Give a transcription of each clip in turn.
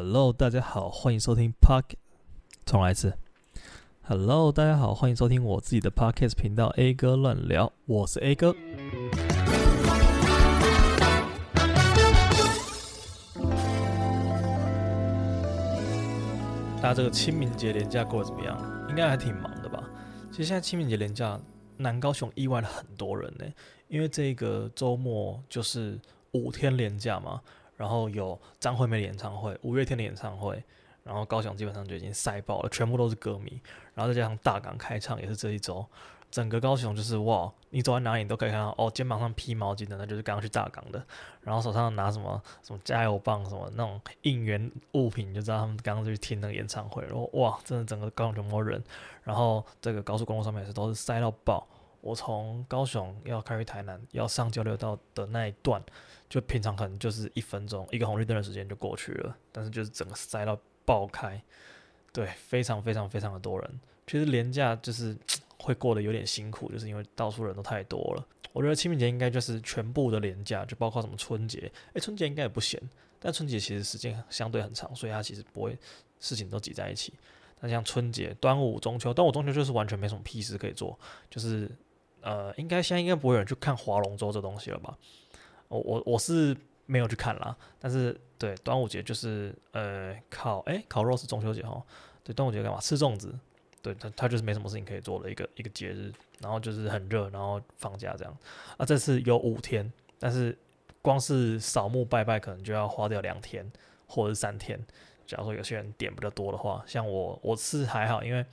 Hello，大家好，欢迎收听 Park。重来一次。Hello，大家好，欢迎收听我自己的 Podcast 频道 A 哥乱聊，我是 A 哥。大家这个清明节连假过得怎么样？应该还挺忙的吧？其实现在清明节连假，南高雄意外了很多人呢，因为这个周末就是五天连假嘛。然后有张惠妹的演唱会，五月天的演唱会，然后高雄基本上就已经塞爆了，全部都是歌迷。然后再加上大港开唱也是这一周，整个高雄就是哇，你走在哪里你都可以看到哦，肩膀上披毛巾的那就是刚刚去大港的，然后手上拿什么什么加油棒什么那种应援物品，你就知道他们刚刚就去听那个演唱会。然后哇，真的整个高雄全部人，然后这个高速公路上面也是都是塞到爆。我从高雄要开去台南要上交流道的那一段。就平常可能就是一分钟一个红绿灯的时间就过去了，但是就是整个塞到爆开，对，非常非常非常的多人。其实连假就是会过得有点辛苦，就是因为到处人都太多了。我觉得清明节应该就是全部的连假，就包括什么春节，诶，春节应该也不闲，但春节其实时间相对很长，所以它其实不会事情都挤在一起。那像春节、端午、中秋，端午、中秋就是完全没什么屁事可以做，就是呃，应该现在应该不会有人去看划龙舟这东西了吧？我我我是没有去看啦，但是对端午节就是呃烤诶，烤肉是中秋节哈，对端午节干嘛吃粽子，对它它就是没什么事情可以做的一个一个节日，然后就是很热，然后放假这样啊，这次有五天，但是光是扫墓拜拜可能就要花掉两天或者是三天，假如说有些人点比较多的话，像我我是还好，因为。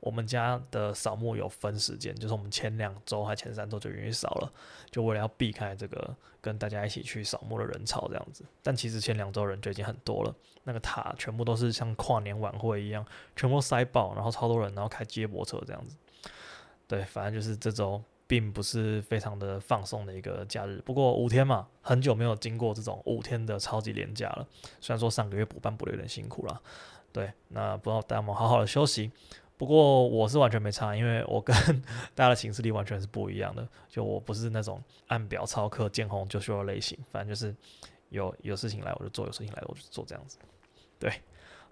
我们家的扫墓有分时间，就是我们前两周还前三周就愿意扫了，就为了要避开这个跟大家一起去扫墓的人潮这样子。但其实前两周人就已经很多了，那个塔全部都是像跨年晚会一样，全部塞爆，然后超多人，然后开接驳车这样子。对，反正就是这周并不是非常的放松的一个假日。不过五天嘛，很久没有经过这种五天的超级连假了。虽然说上个月补班补的有点辛苦了，对，那不知道大家有没有好好的休息。不过我是完全没差，因为我跟 大家的行事力完全是不一样的。就我不是那种按表操课、见红就休的类型，反正就是有有事情来我就做，有事情来我就做这样子。对，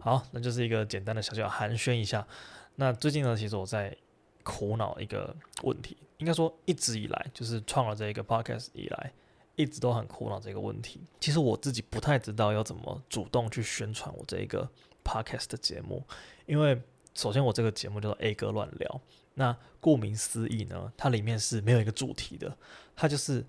好，那就是一个简单的小小寒暄一下。那最近呢，其实我在苦恼一个问题，应该说一直以来就是创了这一个 podcast 以来，一直都很苦恼这个问题。其实我自己不太知道要怎么主动去宣传我这一个 podcast 的节目，因为。首先，我这个节目叫做 A 哥乱聊。那顾名思义呢，它里面是没有一个主题的，它就是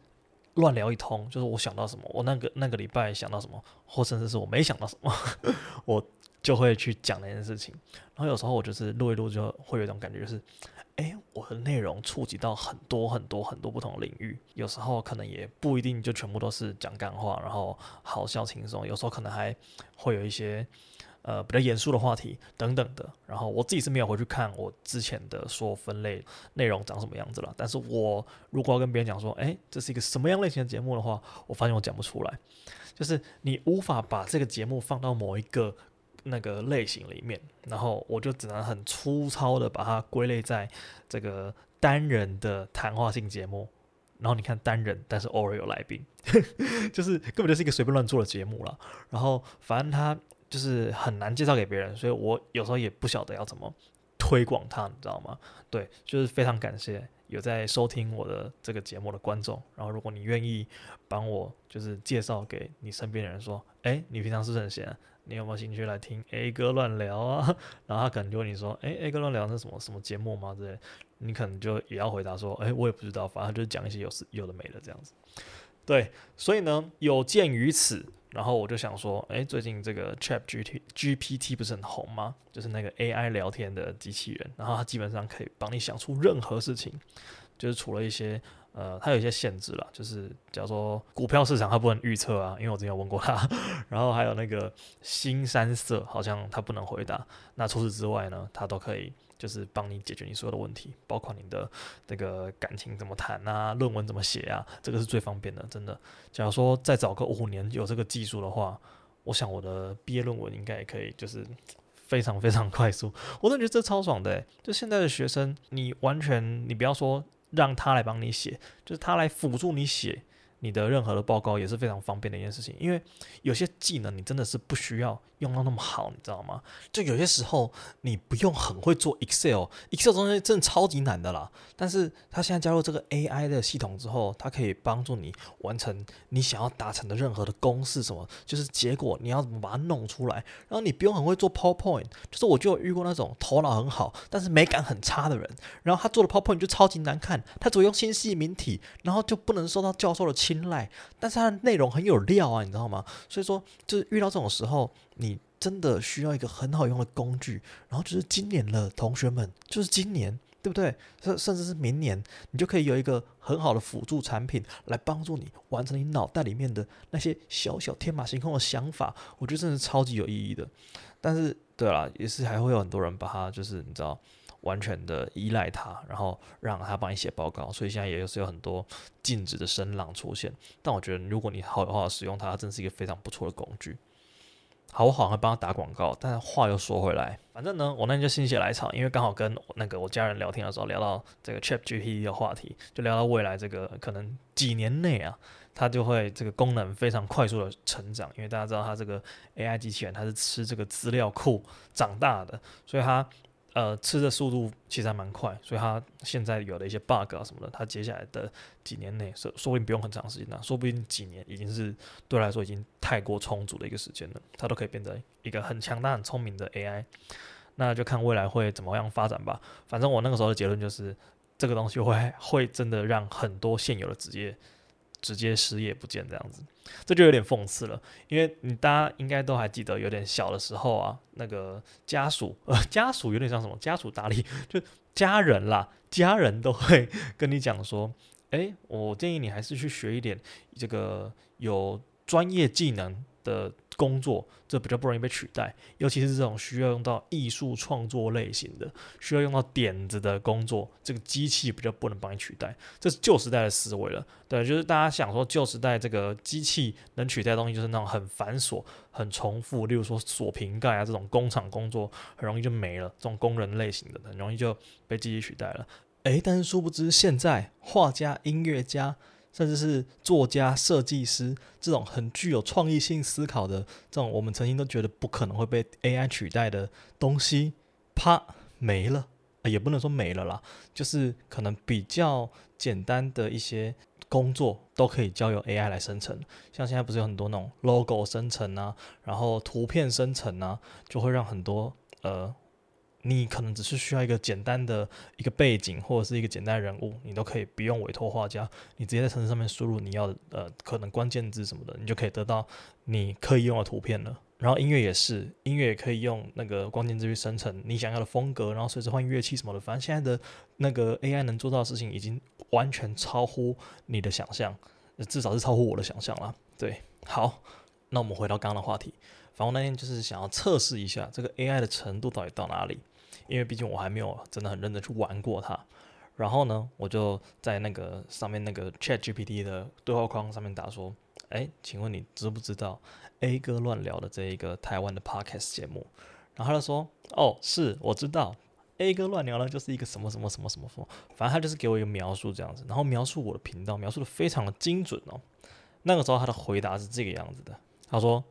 乱聊一通，就是我想到什么，我那个那个礼拜想到什么，或甚至是我没想到什么，我就会去讲那件事情。然后有时候我就是录一录，就会有一种感觉，就是，哎，我的内容触及到很多很多很多不同的领域。有时候可能也不一定就全部都是讲干话，然后好笑轻松。有时候可能还会有一些。呃，比较严肃的话题等等的，然后我自己是没有回去看我之前的所有分类内容长什么样子了。但是我如果要跟别人讲说，诶，这是一个什么样类型的节目的话，我发现我讲不出来，就是你无法把这个节目放到某一个那个类型里面，然后我就只能很粗糙的把它归类在这个单人的谈话性节目。然后你看单人，但是偶尔有来宾，就是根本就是一个随便乱做的节目了。然后反正他。就是很难介绍给别人，所以我有时候也不晓得要怎么推广它，你知道吗？对，就是非常感谢有在收听我的这个节目的观众。然后，如果你愿意帮我，就是介绍给你身边的人说，诶，你平常是不是很闲？你有没有兴趣来听 A 哥乱聊啊？然后他可能就问你说，诶，A 哥乱聊是什么什么节目吗？之类，你可能就也要回答说，诶，我也不知道，反正就是讲一些有是有的没的这样子。对，所以呢，有鉴于此。然后我就想说，诶，最近这个 Chat GPT 不是很红吗？就是那个 AI 聊天的机器人，然后它基本上可以帮你想出任何事情，就是除了一些呃，它有一些限制啦，就是假如说股票市场它不能预测啊，因为我之前有问过它，然后还有那个新三色好像它不能回答，那除此之外呢，它都可以。就是帮你解决你所有的问题，包括你的这个感情怎么谈啊，论文怎么写啊，这个是最方便的，真的。假如说再找个五年有这个技术的话，我想我的毕业论文应该也可以，就是非常非常 快速。我真的觉得这超爽的欸，就现在的学生，你完全你不要说让他来帮你写，就是他来辅助你写，你的任何的报告也是非常方便的一件事情，因为有些技能你真的是不需要用到那么好，你知道吗？就有些时候你不用很会做 Excel，Excel 东西真的超级难的啦。但是它现在加入这个 AI 的系统之后，它可以帮助你完成你想要达成的任何的公式，什么就是结果你要怎么把它弄出来。然后你不用很会做 PowerPoint，就是我就有遇过那种头脑很好，但是美感很差的人，然后他做的 PowerPoint 就超级难看，他只会用新细明体，然后就不能受到教授的青睐，但是他的内容很有料啊，你知道吗？所以说，就是遇到这种时候，你真的需要一个很好用的工具。然后就是今年了，同学们，就是今年，对不对？甚甚至是明年，你就可以有一个很好的辅助产品来帮助你完成你脑袋里面的那些小小天马行空的想法。我觉得真的是超级有意义的。但是，对了，也是还会有很多人把它，就是你知道。完全的依赖它，然后让他帮你写报告，所以现在也是有很多禁止的声浪出现。但我觉得，如果你好好使用它，它真是一个非常不错的工具。好，我好像会帮他打广告，但话又说回来，反正呢，我那天就心血来潮，因为刚好跟那个我家人聊天的时候聊到这个 ChatGPT 的话题，就聊到未来这个可能几年内啊，它就会这个功能非常快速的成长，因为大家知道它这个 AI 机器人它是吃这个资料库长大的，所以它。呃，吃的速度其实还蛮快，所以它现在有的一些 bug 啊什么的，它接下来的几年内说说不定不用很长时间呢，说不定几年已经是对来说已经太过充足的一个时间了，它都可以变成一个很强大、很聪明的 AI。那就看未来会怎么样发展吧。反正我那个时候的结论就是，这个东西会会真的让很多现有的职业。直接失业不见这样子，这就有点讽刺了。因为你大家应该都还记得，有点小的时候啊，那个家属呃家属有点像什么家属打理，就家人啦，家人都会 跟你讲说，诶，我建议你还是去学一点这个有专业技能的工作，这比较不容易被取代，尤其是这种需要用到艺术创作类型的，需要用到点子的工作，这个机器比较不能帮你取代，这是旧时代的思维了。对，就是大家想说旧时代这个机器能取代的东西，就是那种很繁琐、很重复，例如说锁瓶盖啊这种工厂工作，很容易就没了，这种工人类型的，很容易就被机器取代了。诶，但是殊不知现在画家、音乐家。甚至是作家、设计师这种很具有创意性思考的这种，我们曾经都觉得不可能会被 AI 取代的东西，啪没了，也不能说没了啦，就是可能比较简单的一些工作都可以交由 AI 来生成。像现在不是有很多那种 logo 生成啊，然后图片生成啊，就会让很多呃。你可能只是需要一个简单的一个背景，或者是一个简单人物，你都可以不用委托画家，你直接在城市上面输入你要呃可能关键字什么的，你就可以得到你可以用的图片了。然后音乐也是，音乐也可以用那个关键字去生成你想要的风格，然后随时换乐器什么的。反正现在的那个 AI 能做到的事情已经完全超乎你的想象，至少是超乎我的想象了。对，好，那我们回到刚刚的话题。反正那天就是想要测试一下这个 AI 的程度到底到哪里。因为毕竟我还没有真的很认真去玩过它，然后呢，我就在那个上面那个 ChatGPT 的对话框上面打说：“哎，请问你知不知道 A 哥乱聊的这一个台湾的 Podcast 节目？”然后他就说：“哦，是，我知道，A 哥乱聊呢就是一个什么什么什么什么什么，反正他就是给我一个描述这样子，然后描述我的频道，描述的非常的精准哦。那个时候他的回答是这个样子的，他说：‘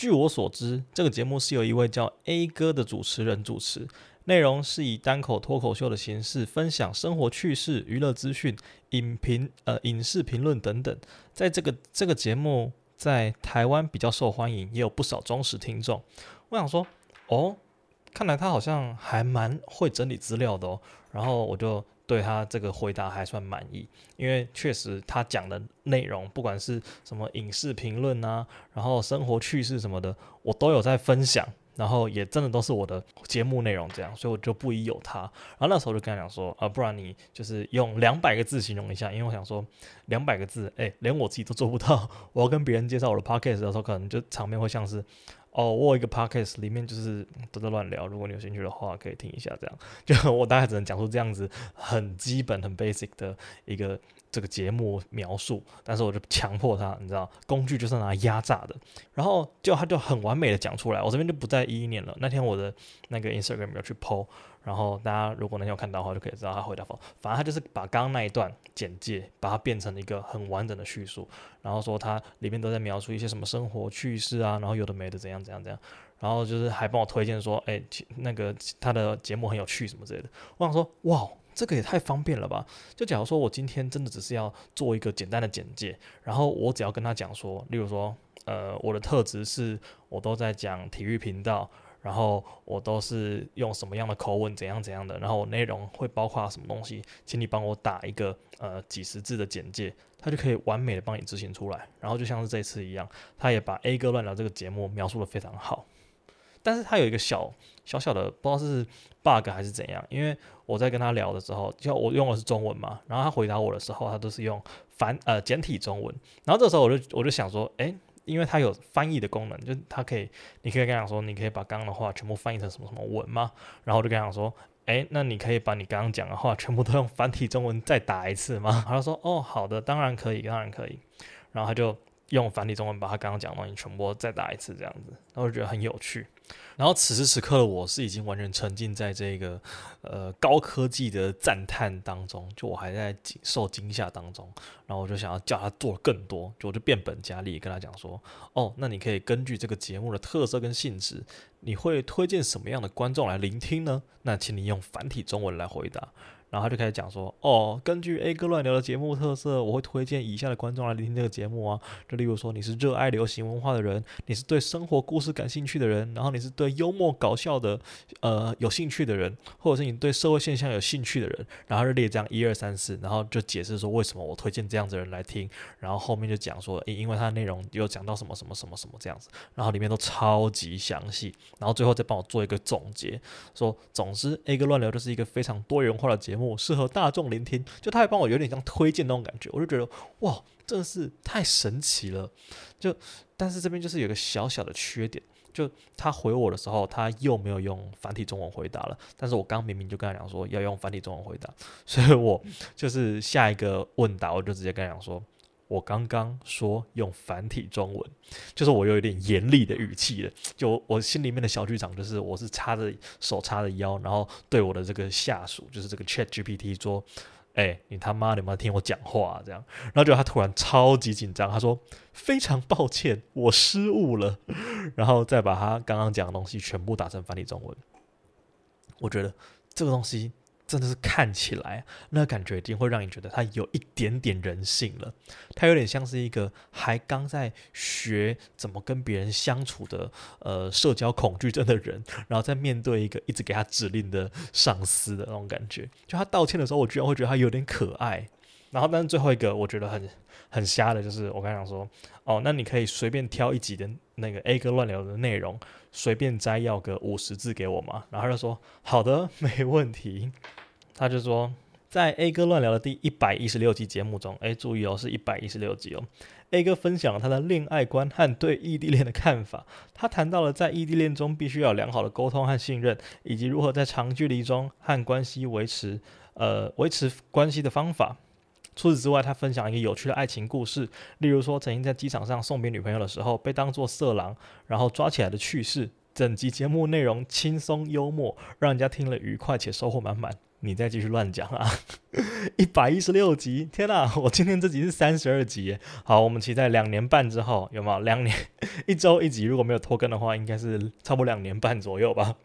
据我所知，这个节目是由一位叫 A 哥的主持人主持。’”内容是以单口脱口秀的形式分享生活趣事、娱乐资讯、影评、呃影视评论等等。在这个这个节目在台湾比较受欢迎，也有不少忠实听众。我想说，哦，看来他好像还蛮会整理资料的哦。然后我就对他这个回答还算满意，因为确实他讲的内容，不管是什么影视评论啊，然后生活趣事什么的，我都有在分享。然后也真的都是我的节目内容这样，所以我就不疑有他。然后那时候就跟他讲说，啊，不然你就是用两百个字形容一下，因为我想说两百个字，哎，连我自己都做不到。我要跟别人介绍我的 podcast 的时候，可能就场面会像是，哦，我有一个 podcast 里面就是都在乱聊，如果你有兴趣的话，可以听一下这样。就我大概只能讲出这样子很基本、很 basic 的一个这个节目描述，但是我就强迫他，你知道，工具就是拿来压榨的。然后就他就很完美的讲出来，我这边就不再一一念了。那天我的那个 Instagram 有去 po，然后大家如果那天有看到的话，就可以知道他回答否。反正他就是把刚刚那一段简介，把它变成了一个很完整的叙述，然后说他里面都在描述一些什么生活趣事啊，然后有的没的怎样怎样怎样，然后就是还帮我推荐说，哎，那个他的节目很有趣什么之类的。我想说，哇。这个也太方便了吧！就假如说我今天真的只是要做一个简单的简介，然后我只要跟他讲说，例如说，呃，我的特质是我都在讲体育频道，然后我都是用什么样的口吻，怎样怎样的，然后我内容会包括什么东西，请你帮我打一个呃几十字的简介，他就可以完美的帮你执行出来。然后就像是这次一样，他也把 A 哥乱聊这个节目描述的非常好。但是他有一个小小小的不知道是 bug 还是怎样，因为我在跟他聊的时候，就我用的是中文嘛，然后他回答我的时候，他都是用繁呃简体中文，然后这时候我就我就想说，诶，因为他有翻译的功能，就他可以，你可以跟他讲说，你可以把刚刚的话全部翻译成什么什么文吗？然后我就跟他讲说，诶，那你可以把你刚刚讲的话全部都用繁体中文再打一次吗？他说，哦，好的，当然可以，当然可以，然后他就用繁体中文把他刚刚讲的东西全部再打一次，这样子，然后我就觉得很有趣。然后此时此刻的我是已经完全沉浸在这个呃高科技的赞叹当中，就我还在受惊吓当中，然后我就想要叫他做更多，就我就变本加厉跟他讲说，哦，那你可以根据这个节目的特色跟性质，你会推荐什么样的观众来聆听呢？那请你用繁体中文来回答。然后他就开始讲说，哦，根据 A 哥乱聊的节目特色，我会推荐以下的观众来聆听这个节目啊。就例如说，你是热爱流行文化的人，你是对生活故事感兴趣的人，然后你是对幽默搞笑的呃有兴趣的人，或者是你对社会现象有兴趣的人，然后就列这样一二三四，然后就解释说为什么我推荐这样子的人来听。然后后面就讲说，因为它的内容有讲到什么什么什么什么这样子，然后里面都超级详细，然后最后再帮我做一个总结，说总之 A 哥乱聊就是一个非常多元化的节目。适合大众聆听，就他还帮我有点像推荐那种感觉，我就觉得哇，真的是太神奇了。就但是这边就是有个小小的缺点，就他回我的时候，他又没有用繁体中文回答了。但是我刚明明就跟他讲说要用繁体中文回答，所以我就是下一个问答，我就直接跟他讲说。我刚刚说用繁体中文，就是我有一点严厉的语气了。就我心里面的小剧场，就是我是插着手插着腰，然后对我的这个下属，就是这个 Chat GPT 说：“哎、你他妈有没有听我讲话？”这样，然后就他突然超级紧张，他说：“非常抱歉，我失误了。”然后再把他刚刚讲的东西全部打成繁体中文。我觉得这个东西。真的是看起来那感觉一定会让你觉得他有一点点人性了，他有点像是一个还刚在学怎么跟别人相处的呃社交恐惧症的人，然后在面对一个一直给他指令的上司的那种感觉。就他道歉的时候，我居然会觉得他有点可爱。然后，但是最后一个我觉得很很瞎的，就是我刚想说，哦，那你可以随便挑一集的那个 A 哥乱聊的内容，随便摘要个五十字给我嘛。然后他就说好的，没问题。他就说，在 A 哥乱聊的第一百一十六集节目中，诶，注意哦，是一百一十六集哦。A 哥分享了他的恋爱观和对异地恋的看法。他谈到了在异地恋中必须要良好的沟通和信任，以及如何在长距离中和关系维持呃维持关系的方法。除此之外，他分享一个有趣的爱情故事，例如说曾经在机场上送别女朋友的时候被当作色狼，然后抓起来的趣事。整集节目内容轻松幽默，让人家听了愉快且收获满满。你再继续乱讲啊！一百一十六集，天哪！我今天这集是三十二集。好，我们期待两年半之后有没有？两年一周一集，如果没有拖更的话，应该是差不多两年半左右吧。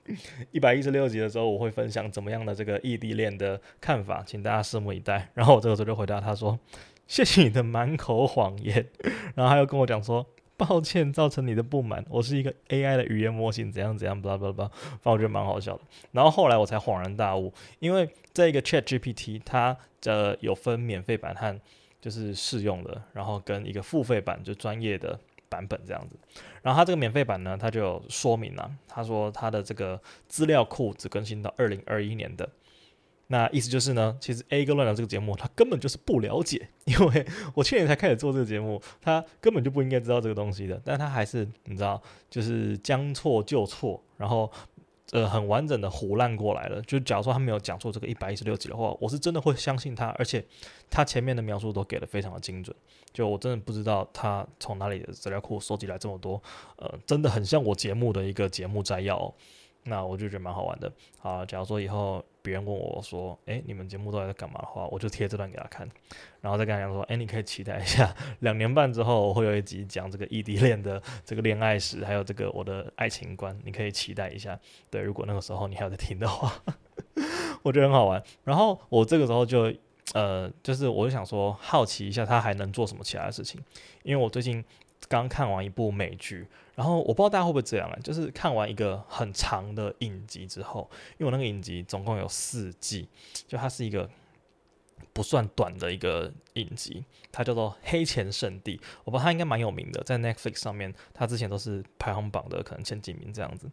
一百一十六集的时候，我会分享怎么样的这个异地恋的看法，请大家拭目以待。然后我这个时候就回答他说：“谢谢你的满口谎言。”然后他又跟我讲说。抱歉，造成你的不满。我是一个 AI 的语言模型，怎样怎样，巴拉巴拉巴拉，反正我觉得蛮好笑的。然后后来我才恍然大悟，因为这个 ChatGPT 它的有分免费版和就是试用的，然后跟一个付费版就专业的版本这样子。然后它这个免费版呢，它就有说明了，他说它的这个资料库只更新到二零二一年的。那意思就是呢，其实 A 哥乱聊这个节目，他根本就是不了解，因为我去年才开始做这个节目，他根本就不应该知道这个东西的，但他还是你知道，就是将错就错，然后呃很完整的胡烂过来了。就假如说他没有讲错这个一百一十六集的话，我是真的会相信他，而且他前面的描述都给的非常的精准。就我真的不知道他从哪里的资料库收集来这么多，呃，真的很像我节目的一个节目摘要哦。那我就觉得蛮好玩的。好，假如说以后别人问我说：“诶，你们节目都在干嘛？”的话，我就贴这段给他看，然后再跟他讲说：“诶，你可以期待一下，两年半之后我会有一集讲这个异地恋的这个恋爱史，还有这个我的爱情观，你可以期待一下。”对，如果那个时候你还有在听的话，我觉得很好玩。然后我这个时候就呃，就是我就想说，好奇一下他还能做什么其他的事情，因为我最近。刚看完一部美剧，然后我不知道大家会不会这样啊，就是看完一个很长的影集之后，因为我那个影集总共有四季，就它是一个不算短的一个影集，它叫做《黑钱圣地》，我不知道它应该蛮有名的，在 Netflix 上面，它之前都是排行榜的可能前几名这样子。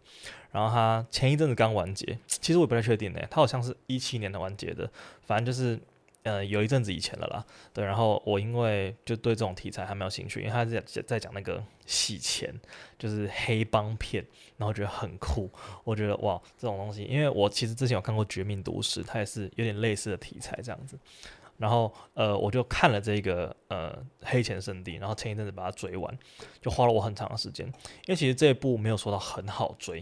然后它前一阵子刚完结，其实我不太确定呢，它好像是一七年的完结的，反正就是。呃，有一阵子以前了啦，对，然后我因为就对这种题材还没有兴趣，因为他在在讲那个洗钱，就是黑帮片，然后觉得很酷，我觉得哇，这种东西，因为我其实之前有看过《绝命毒师》，它也是有点类似的题材这样子，然后呃，我就看了这个呃《黑钱圣地》，然后前一阵子把它追完，就花了我很长的时间，因为其实这一部没有说到很好追，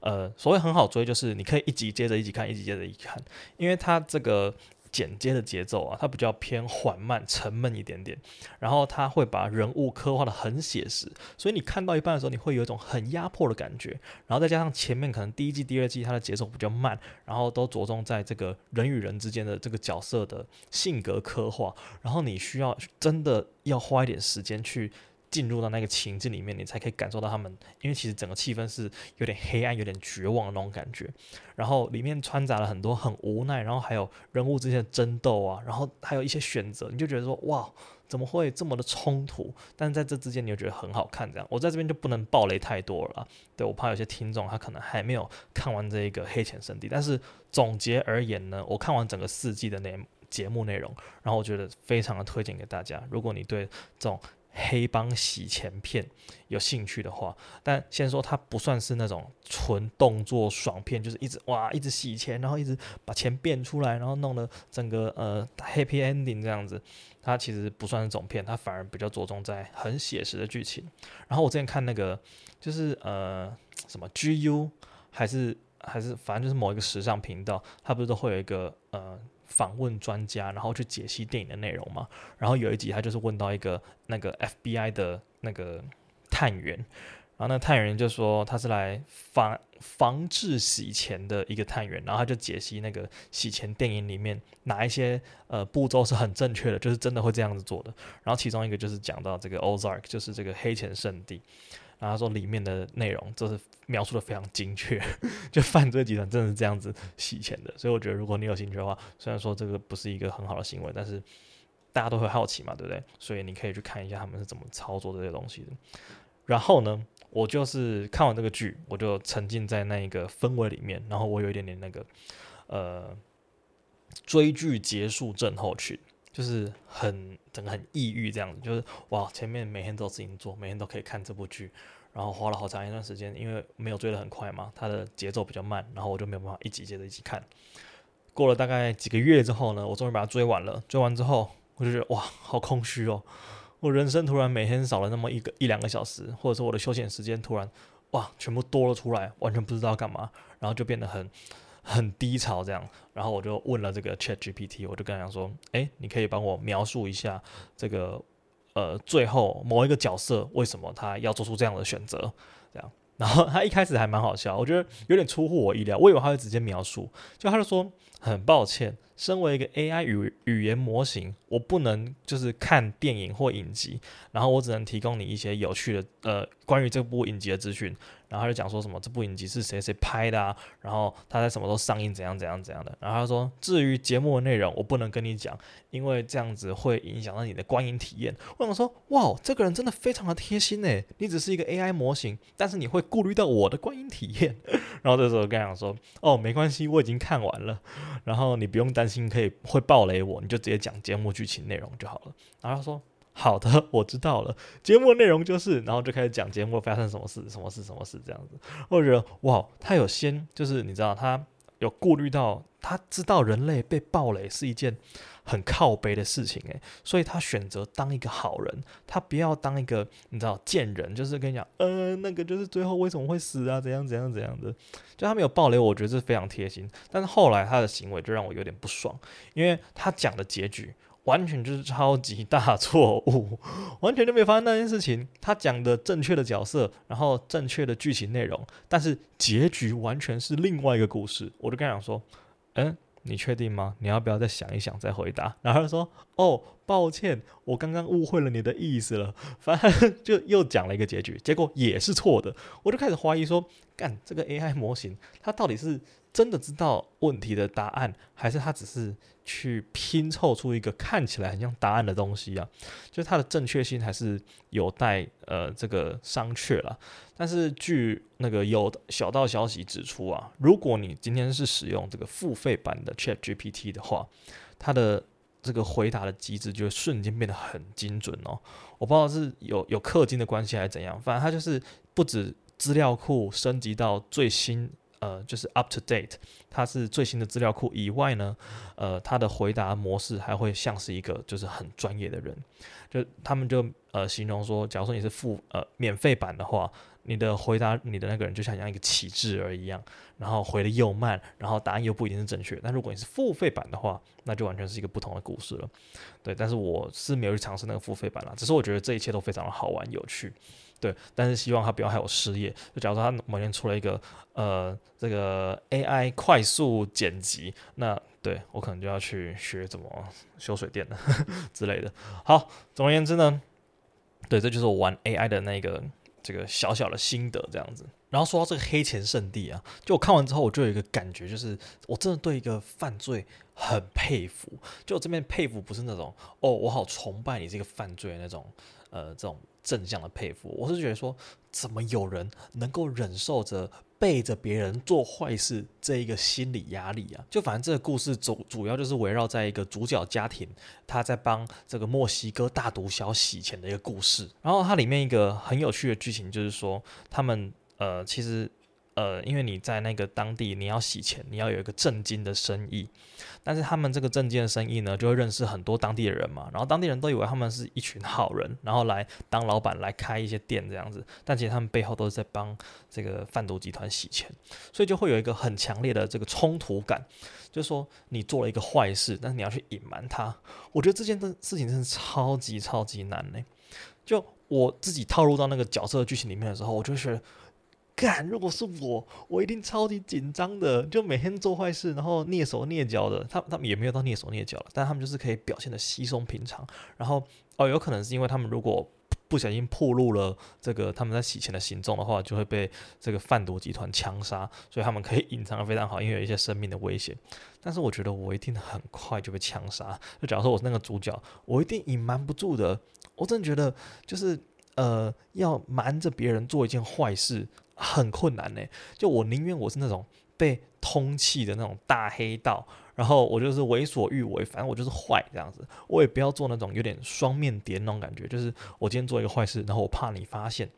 呃，所谓很好追就是你可以一集接着一集看，一集接着一集看，因为它这个。剪接的节奏啊，它比较偏缓慢、沉闷一点点，然后它会把人物刻画得很写实，所以你看到一半的时候，你会有一种很压迫的感觉。然后再加上前面可能第一季、第二季它的节奏比较慢，然后都着重在这个人与人之间的这个角色的性格刻画，然后你需要真的要花一点时间去。进入到那个情境里面，你才可以感受到他们，因为其实整个气氛是有点黑暗、有点绝望的那种感觉。然后里面掺杂了很多很无奈，然后还有人物之间的争斗啊，然后还有一些选择，你就觉得说哇，怎么会这么的冲突？但是在这之间，你又觉得很好看。这样，我在这边就不能爆雷太多了，对，我怕有些听众他可能还没有看完这一个《黑钱圣地》。但是总结而言呢，我看完整个四季的内节目内容，然后我觉得非常的推荐给大家。如果你对这种黑帮洗钱片有兴趣的话，但先说它不算是那种纯动作爽片，就是一直哇一直洗钱，然后一直把钱变出来，然后弄得整个呃 happy ending 这样子。它其实不算是这种片，它反而比较着重在很写实的剧情。然后我之前看那个就是呃什么 GU 还是还是反正就是某一个时尚频道，它不是都会有一个呃。访问专家，然后去解析电影的内容嘛。然后有一集，他就是问到一个那个 FBI 的那个探员，然后那探员就说他是来防防治洗钱的一个探员，然后他就解析那个洗钱电影里面哪一些呃步骤是很正确的，就是真的会这样子做的。然后其中一个就是讲到这个 Ozark，就是这个黑钱圣地。然后说里面的内容就是描述的非常精确，就犯罪集团真的是这样子洗钱的，所以我觉得如果你有兴趣的话，虽然说这个不是一个很好的行为，但是大家都会好奇嘛，对不对？所以你可以去看一下他们是怎么操作这些东西的。然后呢，我就是看完这个剧，我就沉浸在那一个氛围里面，然后我有一点点那个呃追剧结束症候群。就是很整个很抑郁这样子，就是哇，前面每天都有事情做，每天都可以看这部剧，然后花了好长一段时间，因为没有追得很快嘛，它的节奏比较慢，然后我就没有办法一集接着一集看。过了大概几个月之后呢，我终于把它追完了。追完之后，我就觉得哇，好空虚哦，我人生突然每天少了那么一个一两个小时，或者说我的休闲时间突然哇，全部多了出来，完全不知道干嘛，然后就变得很。很低潮这样，然后我就问了这个 ChatGPT，我就跟他讲说，诶，你可以帮我描述一下这个，呃，最后某一个角色为什么他要做出这样的选择，这样，然后他一开始还蛮好笑，我觉得有点出乎我意料，我以为他会直接描述，就他就说很抱歉。身为一个 AI 语语言模型，我不能就是看电影或影集，然后我只能提供你一些有趣的呃关于这部影集的资讯。然后他就讲说什么这部影集是谁谁拍的啊，然后他在什么时候上映，怎样怎样怎样的。然后他说，至于节目的内容，我不能跟你讲，因为这样子会影响到你的观影体验。我想说，哇，这个人真的非常的贴心诶，你只是一个 AI 模型，但是你会顾虑到我的观影体验。然后这时候跟他讲说，哦，没关系，我已经看完了，然后你不用担心。可以会爆雷我，你就直接讲节目剧情内容就好了。然后他说好的，我知道了。节目内容就是，然后就开始讲节目发生什么事，什么事，什么事这样子。或者哇，他有先就是你知道，他有顾虑到，他知道人类被暴雷是一件很靠背的事情诶，所以他选择当一个好人，他不要当一个你知道贱人，就是跟你讲，呃，那个就是最后为什么会死啊？怎样怎样怎样的？就他没有暴雷，我觉得是非常贴心。但是后来他的行为就让我有点不爽，因为他讲的结局。完全就是超级大错误，完全就没有发生那件事情。他讲的正确的角色，然后正确的剧情内容，但是结局完全是另外一个故事。我就跟他讲说：“嗯，你确定吗？你要不要再想一想再回答？”然后他说：“哦，抱歉，我刚刚误会了你的意思了。”反正就又讲了一个结局，结果也是错的。我就开始怀疑说：“干，这个 AI 模型，它到底是？”真的知道问题的答案，还是它只是去拼凑出一个看起来很像答案的东西啊？就是它的正确性还是有待呃这个商榷了。但是据那个有小道消息指出啊，如果你今天是使用这个付费版的 ChatGPT 的话，它的这个回答的机制就会瞬间变得很精准哦。我不知道是有有氪金的关系还是怎样，反正它就是不止资料库升级到最新。呃，就是 up to date，它是最新的资料库以外呢，呃，它的回答模式还会像是一个就是很专业的人，就他们就呃形容说，假如说你是付呃免费版的话，你的回答你的那个人就像像一个启智儿一样，然后回的又慢，然后答案又不一定是正确。但如果你是付费版的话，那就完全是一个不同的故事了。对，但是我是没有去尝试那个付费版啦，只是我觉得这一切都非常的好玩有趣。对，但是希望他不要害我失业。就假如说他某天出了一个呃这个 AI 快速剪辑，那对我可能就要去学怎么修水电的 之类的。好，总而言之呢，对，这就是我玩 AI 的那个这个小小的心得这样子。然后说到这个黑钱圣地啊，就我看完之后，我就有一个感觉，就是我真的对一个犯罪很佩服。就我这边佩服不是那种哦，我好崇拜你这个犯罪的那种呃这种。正向的佩服，我是觉得说，怎么有人能够忍受着背着别人做坏事这一个心理压力啊？就反正这个故事主主要就是围绕在一个主角家庭，他在帮这个墨西哥大毒枭洗钱的一个故事。然后它里面一个很有趣的剧情就是说，他们呃其实。呃，因为你在那个当地，你要洗钱，你要有一个正经的生意，但是他们这个正经的生意呢，就会认识很多当地的人嘛，然后当地人都以为他们是一群好人，然后来当老板，来开一些店这样子，但其实他们背后都是在帮这个贩毒集团洗钱，所以就会有一个很强烈的这个冲突感，就是说你做了一个坏事，但是你要去隐瞒它，我觉得这件的事情真的超级超级难呢。就我自己套入到那个角色剧情里面的时候，我就觉得。干！如果是我，我一定超级紧张的，就每天做坏事，然后蹑手蹑脚的。他他们也没有到蹑手蹑脚了，但他们就是可以表现得稀松平常。然后哦，有可能是因为他们如果不小心暴露了这个他们在洗钱的行踪的话，就会被这个贩毒集团枪杀，所以他们可以隐藏得非常好，因为有一些生命的危险。但是我觉得我一定很快就被枪杀。就假如说我是那个主角，我一定隐瞒不住的。我真的觉得就是呃，要瞒着别人做一件坏事。很困难呢，就我宁愿我是那种被通缉的那种大黑道，然后我就是为所欲为，反正我就是坏这样子，我也不要做那种有点双面谍那种感觉，就是我今天做一个坏事，然后我怕你发现，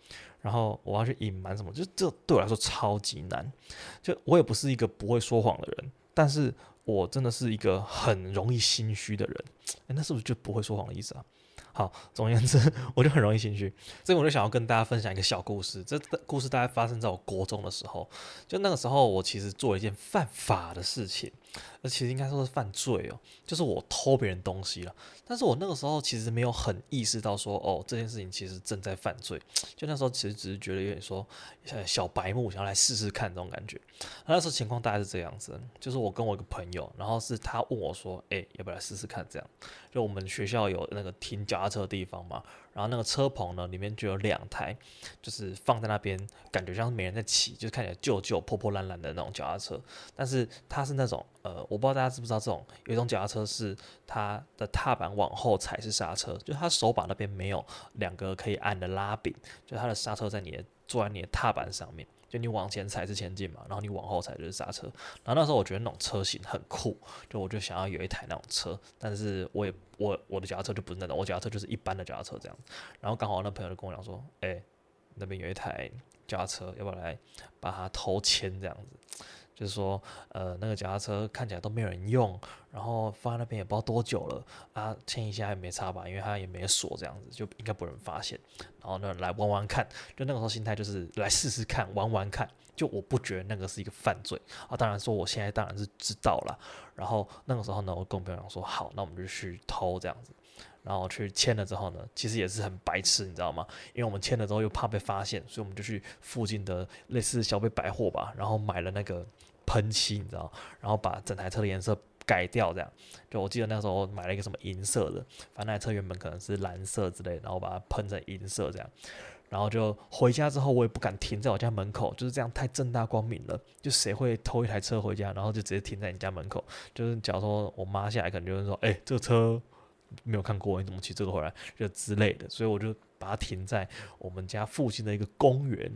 然后我要去隐瞒什么，就这对我来说超级难。就我也不是一个不会说谎的人，但是我真的是一个很容易心虚的人。诶，那是不是就不会说谎的意思啊？好，总而言之，我就很容易心虚，所以我就想要跟大家分享一个小故事。这故事大概发生在我国中的时候，就那个时候，我其实做了一件犯法的事情。那其实应该说是犯罪哦，就是我偷别人东西了。但是我那个时候其实没有很意识到说，哦，这件事情其实正在犯罪。就那时候其实只是觉得有点说，小白目，想要来试试看这种感觉。那时候情况大概是这样子，就是我跟我一个朋友，然后是他问我说，诶，要不要来试试看？这样，就我们学校有那个停脚踏车的地方嘛。然后那个车棚呢，里面就有两台，就是放在那边，感觉像是没人在骑，就是看起来旧旧、破破烂烂的那种脚踏车。但是它是那种，呃，我不知道大家知不知道，这种有一种脚踏车是它的踏板往后踩是刹车，就它手把那边没有两个可以按的拉柄，就它的刹车在你的坐在你的踏板上面。就你往前踩是前进嘛，然后你往后踩就是刹车。然后那时候我觉得那种车型很酷，就我就想要有一台那种车，但是我也我我的脚踏车就不是那种，我脚踏车就是一般的脚踏车这样。然后刚好那朋友就跟我讲说，哎、那边有一台脚踏车，要不要来把它偷牵这样子？就是说，呃，那个脚踏车看起来都没有人用，然后放在那边也不知道多久了啊，牵一下也没差吧，因为它也没锁，这样子就应该不能发现。然后呢，来玩玩看，就那个时候心态就是来试试看，玩玩看。就我不觉得那个是一个犯罪啊，当然说我现在当然是知道了。然后那个时候呢，我跟我朋友讲说，好，那我们就去偷这样子。然后去签了之后呢，其实也是很白痴，你知道吗？因为我们签了之后又怕被发现，所以我们就去附近的类似小北百货吧，然后买了那个喷漆，你知道，然后把整台车的颜色改掉，这样。就我记得那时候买了一个什么银色的，反正那台车原本可能是蓝色之类，然后把它喷成银色这样。然后就回家之后，我也不敢停在我家门口，就是这样太正大光明了。就谁会偷一台车回家，然后就直接停在你家门口？就是假如说我妈下来，可能就会说：“哎，这个车。”没有看过，你怎么骑这个回来？就之类的，所以我就把它停在我们家附近的一个公园，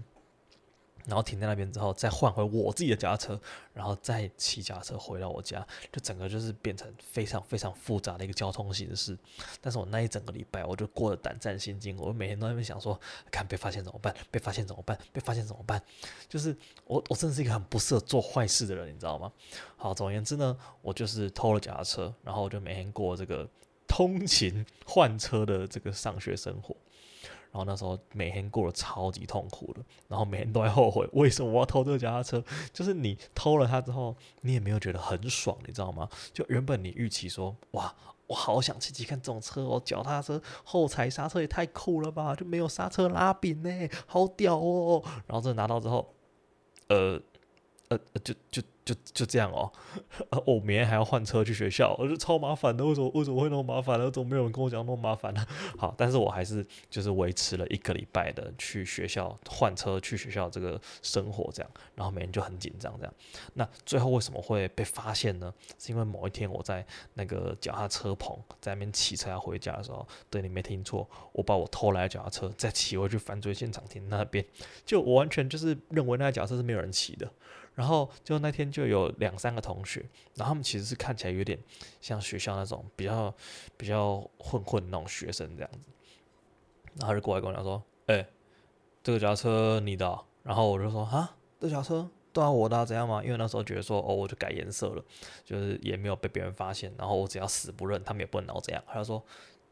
然后停在那边之后，再换回我自己的脚踏车，然后再骑脚踏车回到我家，就整个就是变成非常非常复杂的一个交通形式。但是我那一整个礼拜，我就过得胆战心惊，我每天都在那边想说，看被发现怎么办？被发现怎么办？被发现怎么办？就是我，我真的是一个很不适合做坏事的人，你知道吗？好，总而言之呢，我就是偷了脚踏车，然后我就每天过这个。通勤换车的这个上学生活，然后那时候每天过得超级痛苦的，然后每天都在后悔为什么我要偷这个脚踏车。就是你偷了它之后，你也没有觉得很爽，你知道吗？就原本你预期说，哇，我好想骑骑看这种车哦，脚踏车后踩刹车也太酷了吧，就没有刹车拉柄呢，好屌哦。然后这拿到之后，呃，呃，就就。就就这样哦，我明天还要换车去学校，我就超麻烦的。为什么为什么会那么麻烦呢？怎么没有人跟我讲那么麻烦呢？好，但是我还是就是维持了一个礼拜的去学校换车去学校这个生活这样，然后每天就很紧张这样。那最后为什么会被发现呢？是因为某一天我在那个脚踏车棚在那边骑车要回家的时候，对，你没听错，我把我偷来的脚踏车再骑回去犯罪现场停那边，就我完全就是认为那台脚踏车是没有人骑的。然后就那天就有两三个同学，然后他们其实是看起来有点像学校那种比较比较混混那种学生这样子，然后就过来跟我讲说：“哎、这个脚车你的、？”然后我就说：“啊，这脚车都要我的、怎样吗？”因为那时候觉得说：“哦，我就改颜色了，就是也没有被别人发现，然后我只要死不认，他们也不能拿我怎样。”他就说：“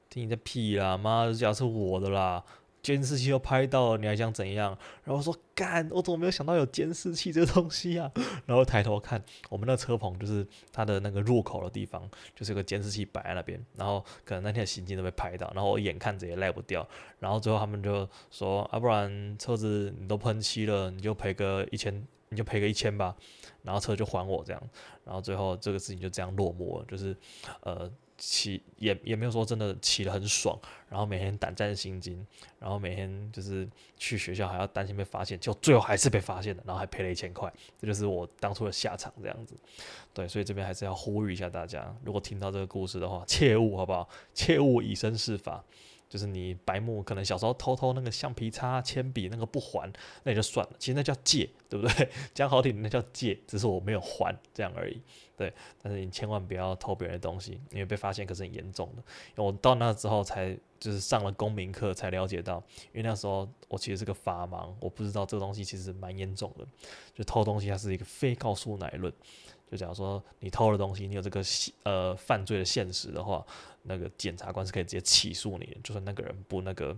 听你的屁啦，妈，这脚踏车我的啦。”监视器都拍到，你还想怎样？然后说干，我怎么没有想到有监视器这个东西啊？然后抬头看，我们那车棚就是它的那个入口的地方，就是有个监视器摆在那边。然后可能那天的行径都被拍到，然后我眼看着也赖不掉。然后最后他们就说啊，不然车子你都喷漆了，你就赔个一千，你就赔个一千吧。然后车就还我这样。然后最后这个事情就这样落幕了，就是呃。骑也也没有说真的骑得很爽，然后每天胆战心惊，然后每天就是去学校还要担心被发现，就最后还是被发现了，然后还赔了一千块，这就是我当初的下场这样子。对，所以这边还是要呼吁一下大家，如果听到这个故事的话，切勿好不好？切勿以身试法。就是你白目，可能小时候偷偷那个橡皮擦、铅笔那个不还，那也就算了。其实那叫借，对不对？讲好听，那叫借，只是我没有还这样而已。对，但是你千万不要偷别人的东西，因为被发现可是很严重的。因为我到那之后才就是上了公民课，才了解到，因为那时候我其实是个法盲，我不知道这个东西其实蛮严重的。就偷东西，它是一个非告诉乃论。就假如说你偷了东西，你有这个呃犯罪的现实的话，那个检察官是可以直接起诉你，就算那个人不那个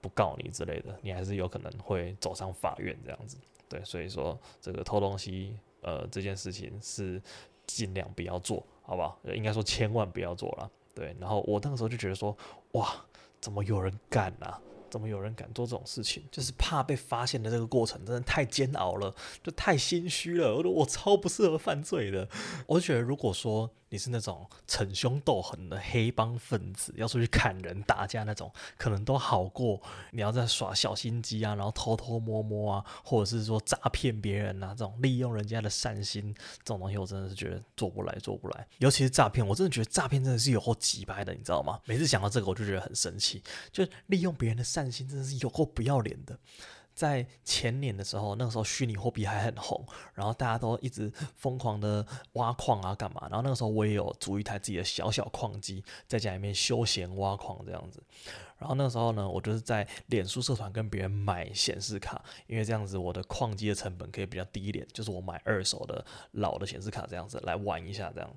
不告你之类的，你还是有可能会走上法院这样子。对，所以说这个偷东西呃这件事情是尽量不要做，好不好？应该说千万不要做了。对，然后我那个时候就觉得说，哇，怎么有人干啊？怎么有人敢做这种事情？就是怕被发现的这个过程真的太煎熬了，就太心虚了。我说我超不适合犯罪的。我觉得，如果说你是那种逞凶斗狠的黑帮分子，要出去砍人打架那种，可能都好过你要在耍小心机啊，然后偷偷摸摸啊，或者是说诈骗别人啊，这种利用人家的善心这种东西，我真的是觉得做不来，做不来。尤其是诈骗，我真的觉得诈骗真的是有够机掰的，你知道吗？每次想到这个，我就觉得很生气，就利用别人的。善心真的是有够不要脸的，在前年的时候，那个时候虚拟货币还很红，然后大家都一直疯狂的挖矿啊干嘛，然后那个时候我也有租一台自己的小小矿机，在家里面休闲挖矿这样子。然后那个时候呢，我就是在脸书社团跟别人买显示卡，因为这样子我的矿机的成本可以比较低一点，就是我买二手的老的显示卡这样子来玩一下这样。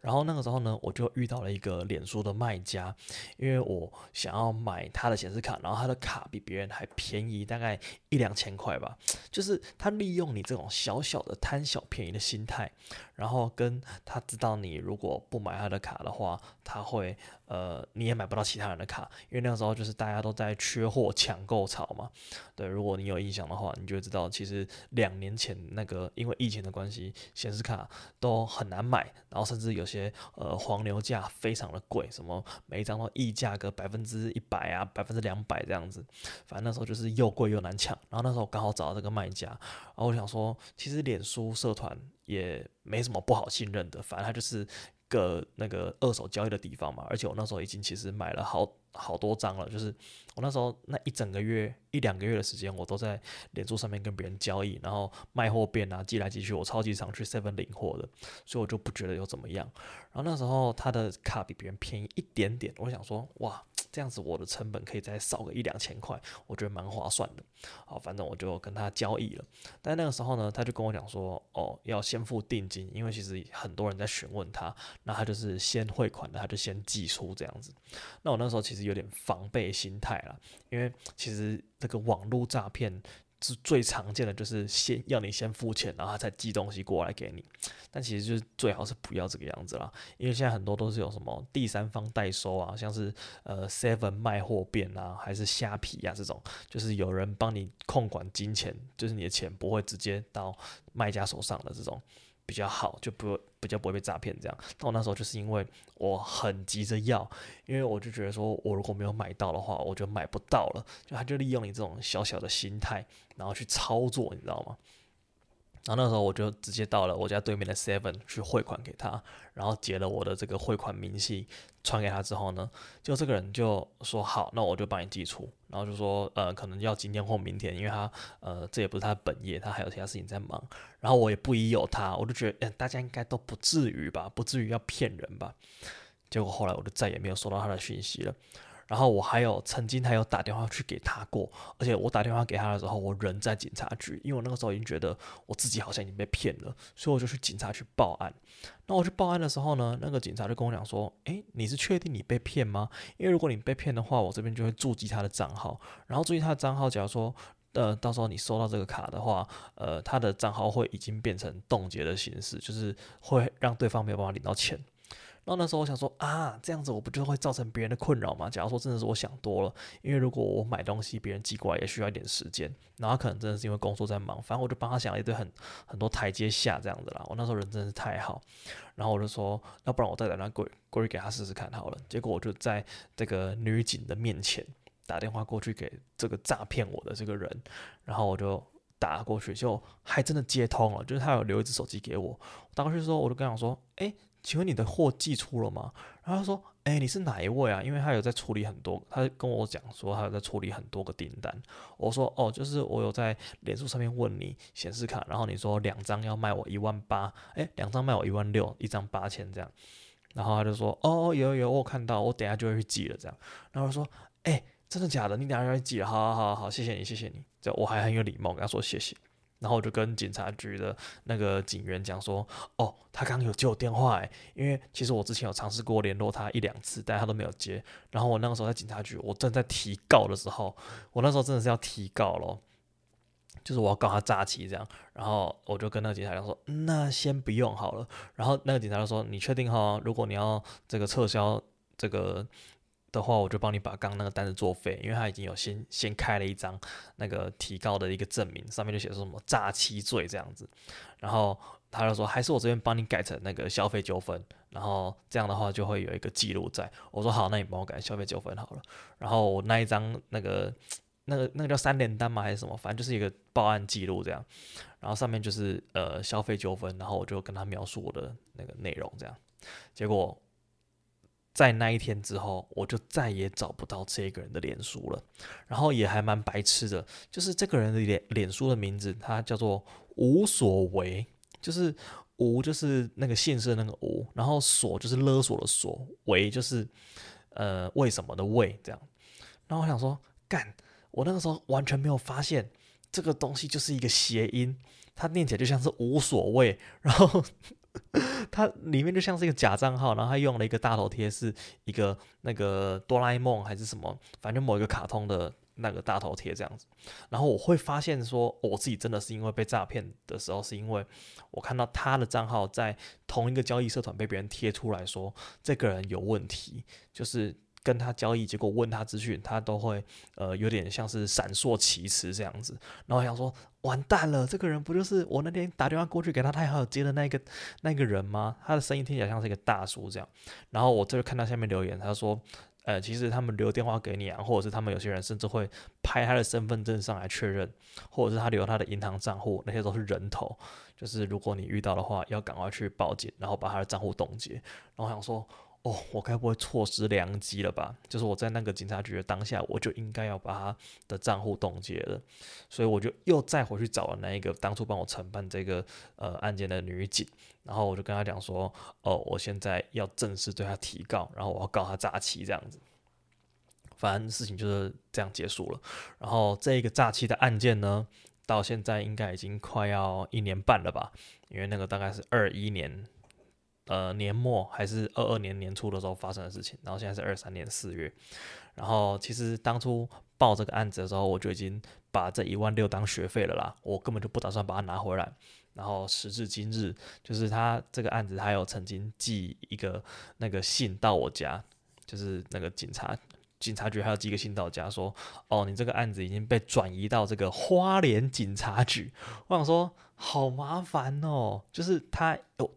然后那个时候呢，我就遇到了一个脸书的卖家，因为我想要买他的显示卡，然后他的卡比别人还便宜，大概一两千块吧。就是他利用你这种小小的贪小便宜的心态，然后跟他知道你如果不买他的卡的话，他会呃你也买不到其他人的卡，因为那个时候就是大家都在缺货抢购潮嘛。对，如果你有印象的话，你就知道，其实两年前那个因为疫情的关系，显示卡都很难买，然后甚至有。些呃黄牛价非常的贵，什么每一张都溢价个百分之一百啊，百分之两百这样子，反正那时候就是又贵又难抢。然后那时候刚好找到这个卖家，然后我想说，其实脸书社团也没什么不好信任的，反正它就是个那个二手交易的地方嘛。而且我那时候已经其实买了好好多张了，就是我那时候那一整个月一两个月的时间，我都在脸书上面跟别人交易，然后卖货变啊，寄来寄去，我超级常去 Seven 领货的，所以我就不觉得有怎么样。然后那时候他的卡比别人便宜一点点，我想说哇。这样子我的成本可以再少个一两千块，我觉得蛮划算的。好，反正我就跟他交易了。但那个时候呢，他就跟我讲说，哦，要先付定金，因为其实很多人在询问他，那他就是先汇款的，他就先寄出这样子。那我那时候其实有点防备心态啦，因为其实这个网络诈骗。是最常见的，就是先要你先付钱，然后他才寄东西过来给你。但其实就是最好是不要这个样子啦，因为现在很多都是有什么第三方代收啊，像是呃 Seven 卖货变啊，还是虾皮啊这种，就是有人帮你控管金钱，就是你的钱不会直接到卖家手上的这种。比较好，就不比较不会被诈骗这样。但我那时候就是因为我很急着要，因为我就觉得说，我如果没有买到的话，我就买不到了。就他就利用你这种小小的心态，然后去操作，你知道吗？然后那时候我就直接到了我家对面的 Seven 去汇款给他，然后截了我的这个汇款明细传给他之后呢，就这个人就说好，那我就帮你寄出，然后就说呃可能要今天或明天，因为他呃这也不是他本业，他还有其他事情在忙。然后我也不疑有他，我就觉得，诶，大家应该都不至于吧，不至于要骗人吧。结果后来我就再也没有收到他的讯息了。然后我还有曾经还有打电话去给他过，而且我打电话给他的时候，我人在警察局，因为我那个时候已经觉得我自己好像已经被骗了，所以我就去警察局报案。那我去报案的时候呢，那个警察就跟我讲说：“诶，你是确定你被骗吗？因为如果你被骗的话，我这边就会注记他的账号，然后注记他的账号，假如说呃到时候你收到这个卡的话，呃他的账号会已经变成冻结的形式，就是会让对方没有办法领到钱。”然后那时候我想说啊，这样子我不就会造成别人的困扰吗？假如说真的是我想多了，因为如果我买东西别人寄过来也需要一点时间，然后可能真的是因为工作在忙，反正我就帮他想了一堆很很多台阶下这样子啦。我那时候人真是太好，然后我就说，要不然我再打电话过过去给他试试看好了。结果我就在这个女警的面前打电话过去给这个诈骗我的这个人，然后我就打过去，就还真的接通了，就是他有留一只手机给我。打过去的时候，我就跟他说，诶。请问你的货寄出了吗？然后他说：“哎、你是哪一位啊？因为他有在处理很多，他跟我讲说他有在处理很多个订单。”我说：“哦，就是我有在脸书上面问你显示卡，然后你说两张要卖我一万八，哎，两张卖我一万六，一张八千这样。”然后他就说：“哦，有有有，我看到，我等下就会去寄了这样。”然后我说：“哎、真的假的？你等下要去寄了？好好好好，谢谢你，谢谢你。”这我还很有礼貌跟他说谢谢。然后我就跟警察局的那个警员讲说，哦，他刚刚有接我电话诶，因为其实我之前有尝试过联络他一两次，但他都没有接。然后我那个时候在警察局，我正在提告的时候，我那时候真的是要提告咯，就是我要告他诈欺这样。然后我就跟那个警察讲说，那先不用好了。然后那个警察就说，你确定哈？如果你要这个撤销这个。的话，我就帮你把刚那个单子作废，因为他已经有先先开了一张那个提告的一个证明，上面就写说什么诈欺罪这样子，然后他就说还是我这边帮你改成那个消费纠纷，然后这样的话就会有一个记录在。我说好，那你帮我改消费纠纷好了。然后我那一张那个那个那个叫三联单吗还是什么，反正就是一个报案记录这样，然后上面就是呃消费纠纷，然后我就跟他描述我的那个内容这样，结果。在那一天之后，我就再也找不到这个人的脸书了。然后也还蛮白痴的，就是这个人的脸脸书的名字，他叫做无所为，就是无就是那个姓氏的那个无，然后所就是勒索的所，为就是呃为什么的为这样。然后我想说，干，我那个时候完全没有发现这个东西就是一个谐音，它念起来就像是无所谓，然后。它里面就像是一个假账号，然后他用了一个大头贴，是一个那个哆啦 A 梦还是什么，反正某一个卡通的那个大头贴这样子。然后我会发现说，我自己真的是因为被诈骗的时候，是因为我看到他的账号在同一个交易社团被别人贴出来说这个人有问题，就是。跟他交易，结果问他资讯，他都会呃有点像是闪烁其词这样子。然后想说，完蛋了，这个人不就是我那天打电话过去给他，他还有接的那个那个人吗？他的声音听起来像是一个大叔这样。然后我这就看到下面留言，他说，呃，其实他们留电话给你啊，或者是他们有些人甚至会拍他的身份证上来确认，或者是他留他的银行账户，那些都是人头。就是如果你遇到的话，要赶快去报警，然后把他的账户冻结。然后想说。哦，我该不会错失良机了吧？就是我在那个警察局的当下，我就应该要把他的账户冻结了，所以我就又再回去找了那一个当初帮我承办这个呃案件的女警，然后我就跟他讲说，哦，我现在要正式对他提告，然后我要告他诈欺这样子。反正事情就是这样结束了。然后这个诈欺的案件呢，到现在应该已经快要一年半了吧？因为那个大概是二一年。呃，年末还是二二年年初的时候发生的事情，然后现在是二三年四月，然后其实当初报这个案子的时候，我就已经把这一万六当学费了啦，我根本就不打算把它拿回来。然后时至今日，就是他这个案子他有曾经寄一个那个信到我家，就是那个警察。警察局还有寄个信到家说，哦，你这个案子已经被转移到这个花莲警察局。我想说，好麻烦哦。就是他，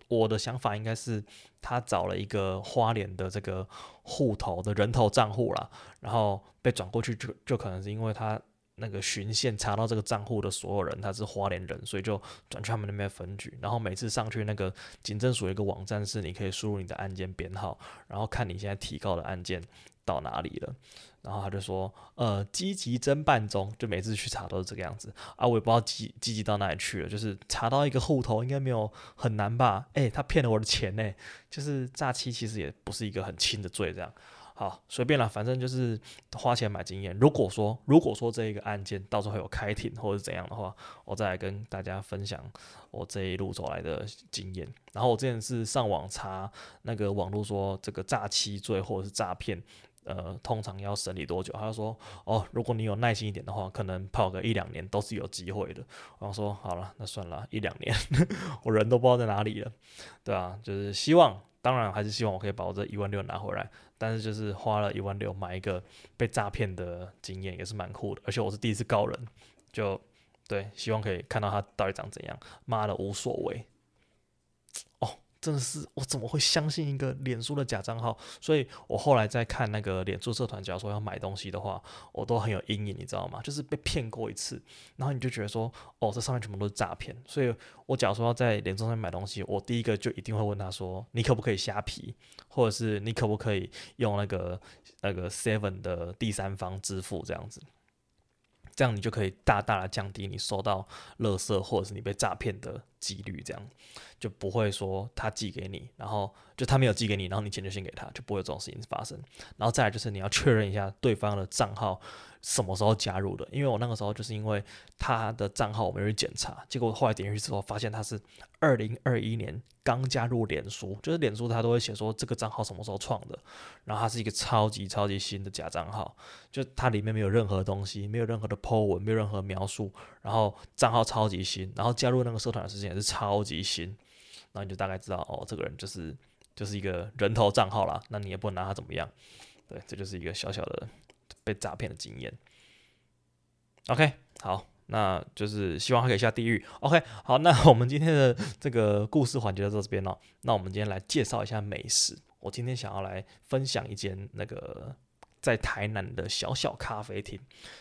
我的想法应该是他找了一个花莲的这个户头的人头账户啦，然后被转过去就就可能是因为他那个巡线查到这个账户的所有人他是花莲人，所以就转去他们那边分局。然后每次上去那个警政署一个网站是你可以输入你的案件编号，然后看你现在提告的案件。到哪里了？然后他就说，呃，积极侦办中，就每次去查都是这个样子啊，我也不知道积积极到哪里去了。就是查到一个户头，应该没有很难吧？诶，他骗了我的钱呢，就是诈欺，其实也不是一个很轻的罪，这样。好，随便了，反正就是花钱买经验。如果说，如果说这一个案件到时候有开庭或者是怎样的话，我再来跟大家分享我这一路走来的经验。然后我之前是上网查那个网络说这个诈欺罪或者是诈骗。呃，通常要审理多久？他就说，哦，如果你有耐心一点的话，可能跑个一两年都是有机会的。然后说，好了，那算了，一两年，我人都不知道在哪里了，对啊，就是希望，当然还是希望我可以把我这一万六拿回来。但是就是花了一万六买一个被诈骗的经验，也是蛮酷的。而且我是第一次告人，就对，希望可以看到他到底长怎样。妈的，无所谓。真的是我怎么会相信一个脸书的假账号？所以我后来在看那个脸书社团，假如说要买东西的话，我都很有阴影，你知道吗？就是被骗过一次，然后你就觉得说，哦，这上面全部都是诈骗。所以我假如说要在脸书上面买东西，我第一个就一定会问他说，你可不可以虾皮，或者是你可不可以用那个那个 Seven 的第三方支付这样子。这样你就可以大大的降低你收到垃圾或者是你被诈骗的几率，这样就不会说他寄给你，然后就他没有寄给你，然后你钱就先给他，就不会有这种事情发生。然后再来就是你要确认一下对方的账号什么时候加入的，因为我那个时候就是因为他的账号我没有去检查，结果后来点进去之后发现他是二零二一年刚加入脸书，就是脸书他都会写说这个账号什么时候创的，然后他是一个超级超级新的假账号，就它里面没有任何东西，没有任何的 po 文，没有任何描述，然后账号超级新，然后加入那个社团的时间也是超级新，然后你就大概知道哦，这个人就是就是一个人头账号啦，那你也不能拿他怎么样，对，这就是一个小小的。被诈骗的经验。OK，好，那就是希望他可以下地狱。OK，好，那我们今天的这个故事环节就到这边了。那我们今天来介绍一下美食。我今天想要来分享一间那个在台南的小小咖啡厅，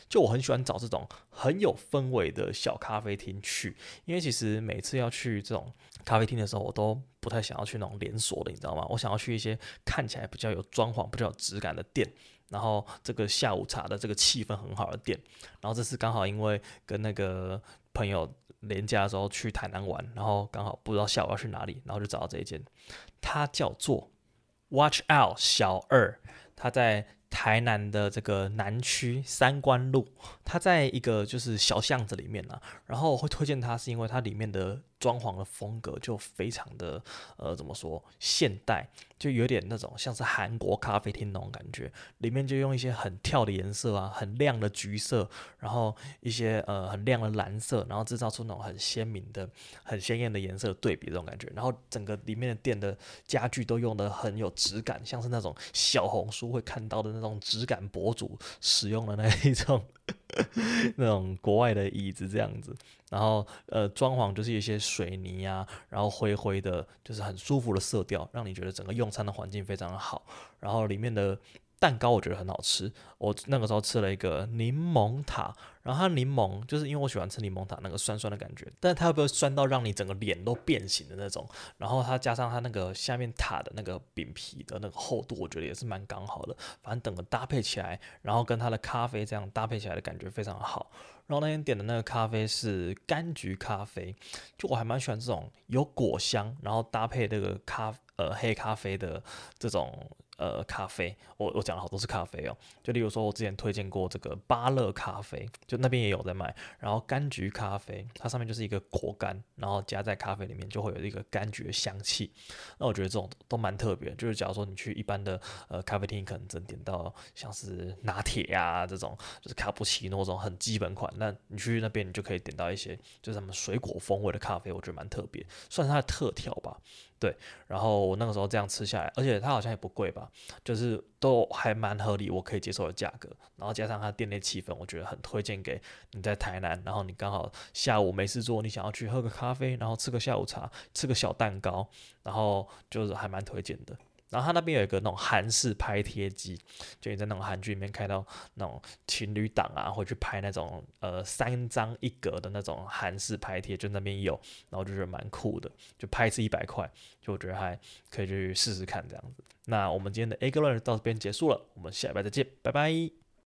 就我很喜欢找这种很有氛围的小咖啡厅去，因为其实每次要去这种咖啡厅的时候，我都不太想要去那种连锁的，你知道吗？我想要去一些看起来比较有装潢、比较有质感的店，然后这个下午茶的这个气氛很好的店。然后这次刚好因为跟那个朋友连假的时候去台南玩，然后刚好不知道下午要去哪里，然后就找到这一间，它叫做 Watch Out 小二，它在。台南的这个南区三关路，它在一个就是小巷子里面呢、然后我会推荐它，是因为它里面的装潢的风格就非常的呃，怎么说现代，就有点那种像是韩国咖啡厅那种感觉。里面就用一些很跳的颜色啊，很亮的橘色，然后一些呃很亮的蓝色，然后制造出那种很鲜明的、很鲜艳的颜色对比这种感觉。然后整个里面的店的家具都用的很有质感，像是那种小红书会看到的。那种质感博主使用的那一种 那种国外的椅子这样子，然后呃装潢就是一些水泥啊，然后灰灰的，就是很舒服的色调，让你觉得整个用餐的环境非常好，然后里面的。蛋糕我觉得很好吃，我那个时候吃了一个柠檬塔，然后它柠檬就是因为我喜欢吃柠檬塔那个酸酸的感觉，但是它会不会酸到让你整个脸都变形的那种？然后它加上它那个下面塔的那个饼皮的那个厚度，我觉得也是蛮刚好的。反正整个搭配起来，然后跟它的咖啡这样搭配起来的感觉非常好。然后那天点的那个咖啡是柑橘咖啡，就我还蛮喜欢这种有果香，然后搭配那个咖呃黑咖啡的这种。呃，咖啡，我我讲了好多次咖啡哦，就例如说，我之前推荐过这个芭乐咖啡，就那边也有在卖。然后柑橘咖啡，它上面就是一个果干，然后加在咖啡里面就会有一个柑橘的香气。那我觉得这种都蛮特别，就是假如说你去一般的呃咖啡厅，可能只能点到像是拿铁呀这种，就是卡布奇诺这种很基本款。那你去那边，你就可以点到一些就是什么水果风味的咖啡，我觉得蛮特别，算是它的特调吧。对，然后我那个时候这样吃下来，而且它好像也不贵吧，就是都还蛮合理，我可以接受的价格。然后加上它店内气氛，我觉得很推荐给你在台南，然后你刚好下午没事做，你想要去喝个咖啡，然后吃个下午茶，吃个小蛋糕，然后就是还蛮推荐的。然后他那边有一个那种韩式拍贴机，就你在那种韩剧里面看到那种情侣档啊，会去拍那种呃三张一格的那种韩式拍贴，就那边有，然后就觉得蛮酷的，就拍一次一百块，就我觉得还可以去试试看这样子。那我们今天的 Egg Alert 到这边结束了，我们下礼拜再见，拜拜。